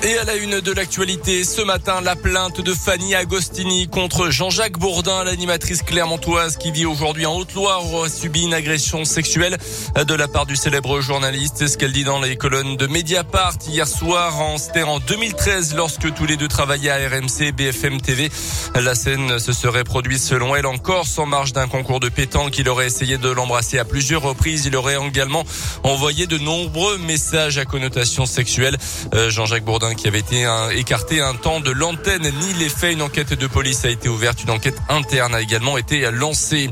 Et à la une de l'actualité, ce matin, la plainte de Fanny Agostini contre Jean-Jacques Bourdin, l'animatrice clermontoise qui vit aujourd'hui en Haute-Loire, a subi une agression sexuelle de la part du célèbre journaliste. C'est ce qu'elle dit dans les colonnes de Mediapart hier soir. En, c'était en 2013 lorsque tous les deux travaillaient à RMC BFM TV. La scène se serait produite selon elle en Corse en marge d'un concours de pétanque. Il aurait essayé de l'embrasser à plusieurs reprises. Il aurait également envoyé de nombreux messages à connotation sexuelle. Euh, Jean-Jacques Bourdin qui avait été écarté un temps de l'antenne ni les faits. Une enquête de police a été ouverte. Une enquête interne a également été lancée.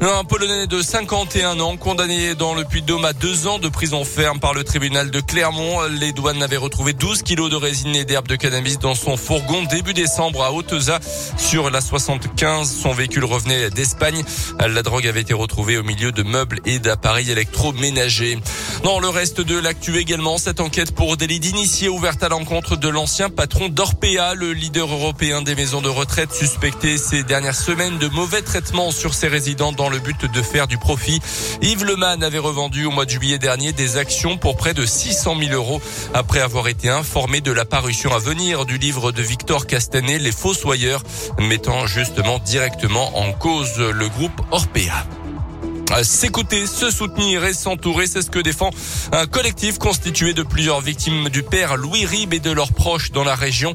Un Polonais de 51 ans condamné dans le Puy-de-Dôme à deux ans de prison ferme par le tribunal de Clermont. Les douanes avaient retrouvé 12 kilos de résine et d'herbe de cannabis dans son fourgon début décembre à Hauteza sur la 75. Son véhicule revenait d'Espagne. La drogue avait été retrouvée au milieu de meubles et d'appareils électroménagers. Dans le reste de l'actu également, cette enquête pour délit d'initié ouverte à l'encontre de l'ancien patron d'Orpea, le leader européen des maisons de retraite suspecté ces dernières semaines de mauvais traitements sur ses résidents dans le but de faire du profit. Yves Leman avait revendu au mois de juillet dernier des actions pour près de 600 000 euros après avoir été informé de la parution à venir du livre de Victor Castanet, Les Fossoyeurs, mettant justement directement en cause le groupe Orpea. S'écouter, se soutenir et s'entourer, c'est ce que défend un collectif constitué de plusieurs victimes du père Louis Rib et de leurs proches dans la région.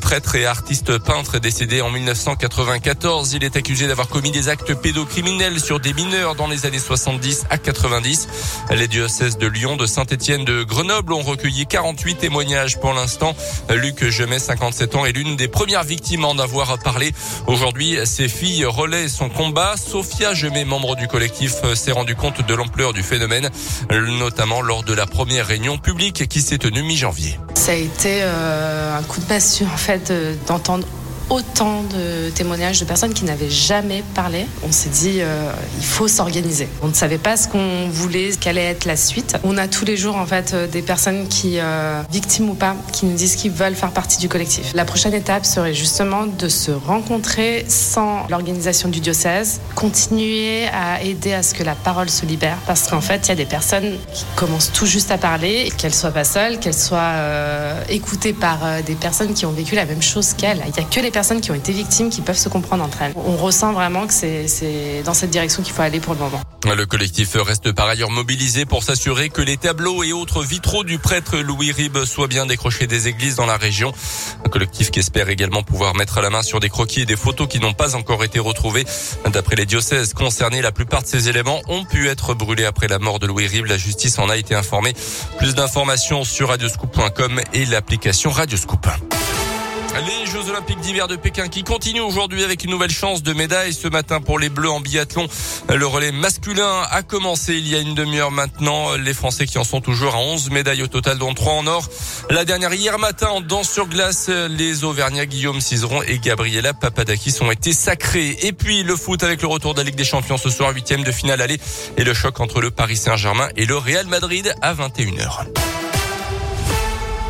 Prêtre et artiste peintre décédé en 1994, il est accusé d'avoir commis des actes pédocriminels sur des mineurs dans les années 70 à 90. Les diocèses de Lyon, de Saint-Étienne, de Grenoble ont recueilli 48 témoignages pour l'instant. Luc Gemet, 57 ans, est l'une des premières victimes à en avoir parlé. Aujourd'hui, ses filles relaient son combat. Sophia Gemet, membre du collectif euh, s'est rendu compte de l'ampleur du phénomène, notamment lors de la première réunion publique qui s'est tenue mi-janvier. Ça a été euh, un coup de passion en fait d'entendre autant de témoignages de personnes qui n'avaient jamais parlé. On s'est dit, euh, il faut s'organiser. On ne savait pas ce qu'on voulait, quelle allait être la suite. On a tous les jours en fait euh, des personnes qui, euh, victimes ou pas, qui nous disent qu'ils veulent faire partie du collectif. La prochaine étape serait justement de se rencontrer sans l'organisation du diocèse, continuer à aider à ce que la parole se libère, parce qu'en fait, il y a des personnes qui commencent tout juste à parler, qu'elles soient pas seules, qu'elles soient écoutées par des personnes qui ont vécu la même chose qu'elles. Il n'y a que les personnes qui ont été victimes qui peuvent se comprendre entre elles. On ressent vraiment que c'est dans cette direction qu'il faut aller pour le moment. Le collectif reste par ailleurs mobilisé pour s'assurer que les tableaux et autres vitraux du prêtre Louis Rib soient bien décrochés des églises dans la région. Un collectif qui espère également pouvoir mettre la main sur des croquis et des photos qui n'ont pas encore été retrouvés. D'après les diocèses concernés, la plupart de ces éléments ont pu être brûlés après la mort de Louis Rib. La justice en a été informée. Plus d'informations sur radioscoop.com et l'application Radioscoop. Les Jeux Olympiques d'hiver de Pékin qui continuent aujourd'hui avec une nouvelle chance de médaille ce matin pour les Bleus en biathlon. Le relais masculin a commencé il y a une demi-heure maintenant. Les Français qui en sont toujours à 11 médailles au total, dont 3 en or. La dernière hier matin en danse sur glace, les Auvergnats Guillaume Cizeron et Gabriela Papadakis ont été sacrés. Et puis le foot avec le retour de la Ligue des Champions ce soir, huitième de finale aller et le choc entre le Paris Saint-Germain et le Real Madrid à 21h.